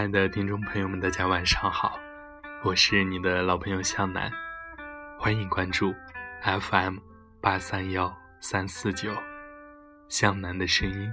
亲爱的听众朋友们，大家晚上好，我是你的老朋友向南，欢迎关注 FM 八三幺三四九向南的声音。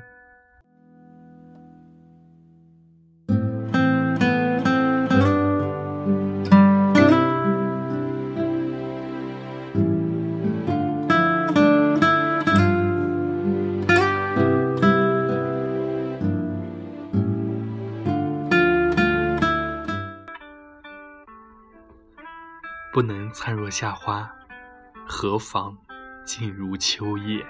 不能灿若夏花，何妨静如秋叶？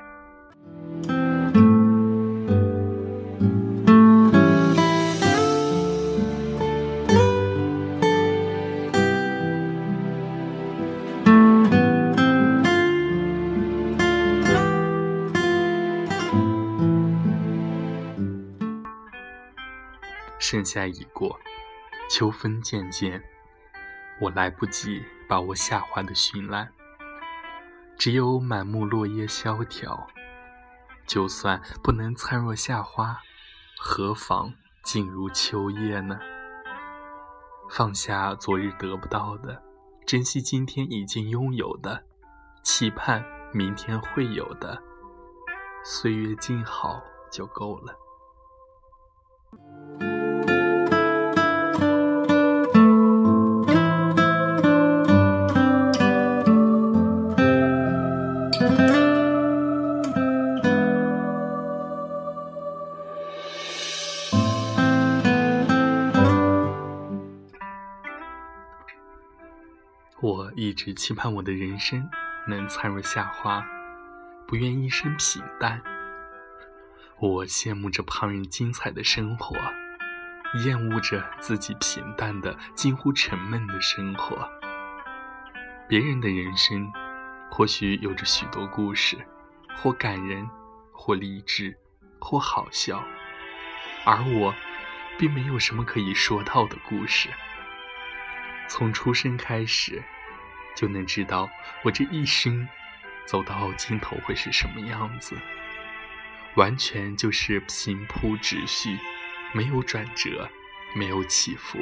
盛夏已过，秋风渐渐，我来不及。把握夏花的绚烂，只有满目落叶萧条。就算不能灿若夏花，何妨静如秋叶呢？放下昨日得不到的，珍惜今天已经拥有的，期盼明天会有的，岁月静好就够了。一直期盼我的人生能灿若夏花，不愿一生平淡。我羡慕着旁人精彩的生活，厌恶着自己平淡的近乎沉闷的生活。别人的人生或许有着许多故事，或感人，或励志，或好笑，而我并没有什么可以说到的故事。从出生开始，就能知道我这一生走到尽头会是什么样子。完全就是平铺直叙，没有转折，没有起伏，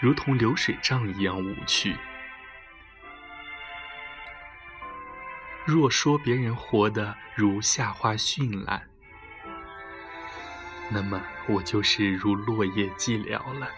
如同流水账一样无趣。若说别人活得如夏花绚烂，那么我就是如落叶寂寥了。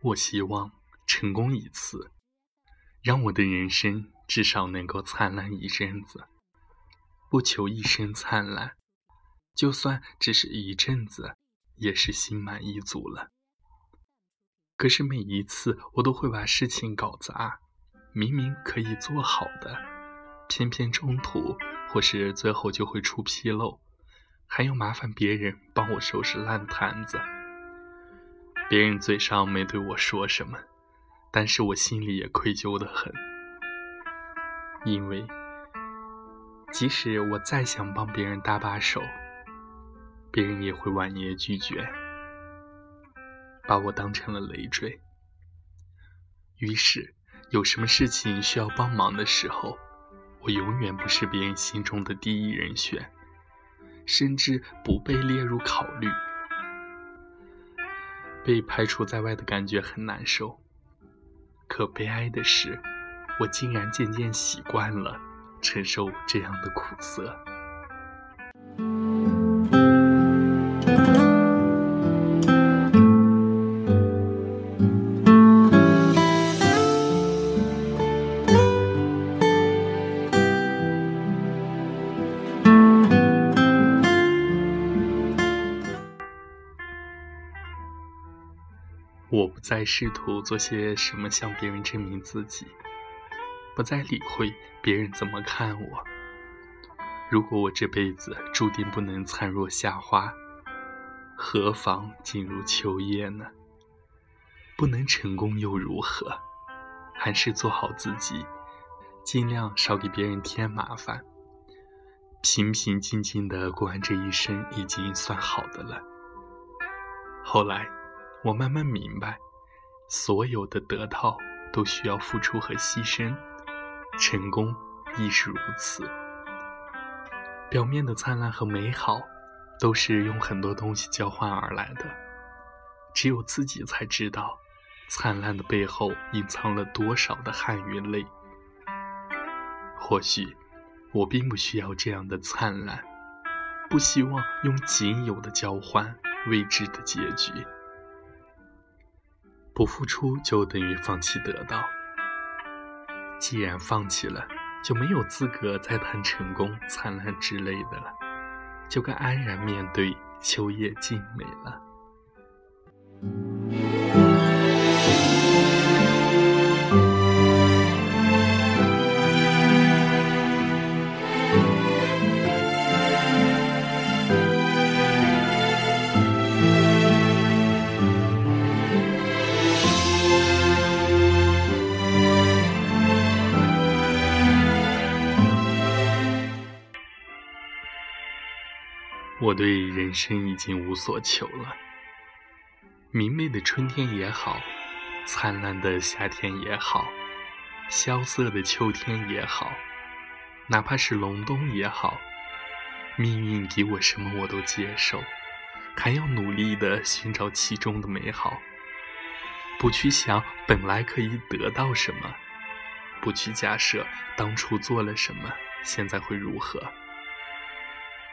我希望成功一次，让我的人生至少能够灿烂一阵子。不求一生灿烂，就算只是一阵子，也是心满意足了。可是每一次，我都会把事情搞砸，明明可以做好的，偏偏中途或是最后就会出纰漏，还要麻烦别人帮我收拾烂摊子。别人嘴上没对我说什么，但是我心里也愧疚的很，因为即使我再想帮别人搭把手，别人也会婉言拒绝，把我当成了累赘。于是，有什么事情需要帮忙的时候，我永远不是别人心中的第一人选，甚至不被列入考虑。被排除在外的感觉很难受，可悲哀的是，我竟然渐渐习惯了承受这样的苦涩。我不再试图做些什么向别人证明自己，不再理会别人怎么看我。如果我这辈子注定不能灿若夏花，何妨静如秋叶呢？不能成功又如何？还是做好自己，尽量少给别人添麻烦，平平静静的过完这一生，已经算好的了。后来，我慢慢明白，所有的得到都需要付出和牺牲，成功亦是如此。表面的灿烂和美好，都是用很多东西交换而来的，只有自己才知道。灿烂的背后隐藏了多少的汗与泪？或许我并不需要这样的灿烂，不希望用仅有的交换未知的结局。不付出就等于放弃得到，既然放弃了，就没有资格再谈成功、灿烂之类的了，就该安然面对秋叶静美了。我对人生已经无所求了。明媚的春天也好，灿烂的夏天也好，萧瑟的秋天也好，哪怕是隆冬也好，命运给我什么我都接受，还要努力的寻找其中的美好。不去想本来可以得到什么，不去假设当初做了什么，现在会如何。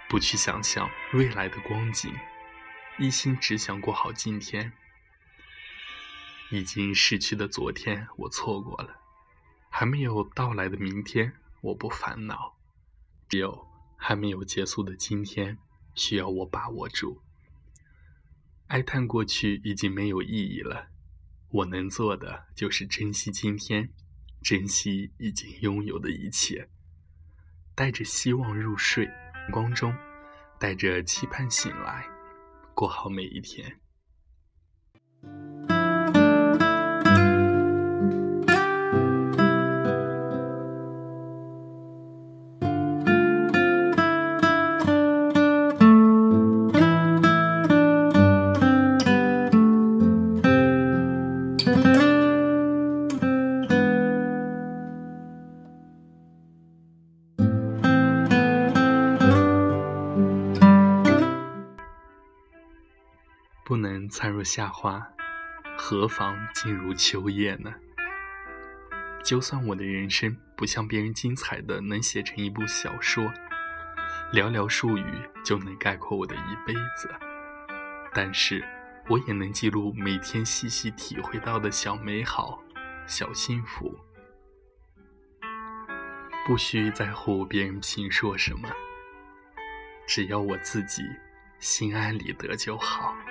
不去想象未来的光景，一心只想过好今天。已经逝去的昨天，我错过了；还没有到来的明天，我不烦恼。只有还没有结束的今天，需要我把握住。哀叹过去已经没有意义了，我能做的就是珍惜今天，珍惜已经拥有的一切，带着希望入睡。阳光中，带着期盼醒来，过好每一天。不能灿若夏花，何妨静如秋叶呢？就算我的人生不像别人精彩的能写成一部小说，寥寥数语就能概括我的一辈子，但是我也能记录每天细细体会到的小美好、小幸福。不需在乎别人评说什么，只要我自己心安理得就好。好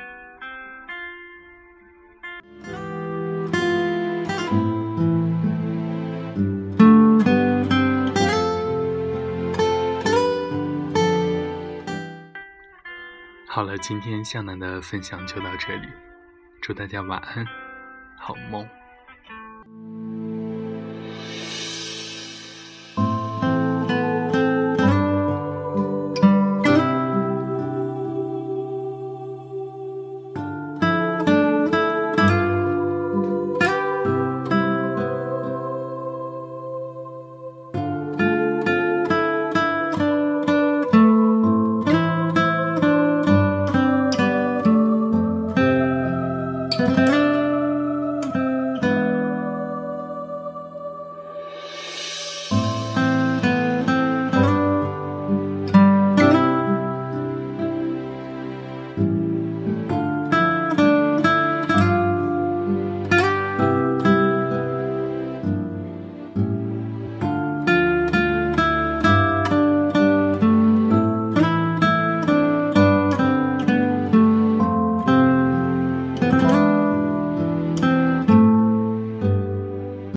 今天向南的分享就到这里，祝大家晚安，好梦。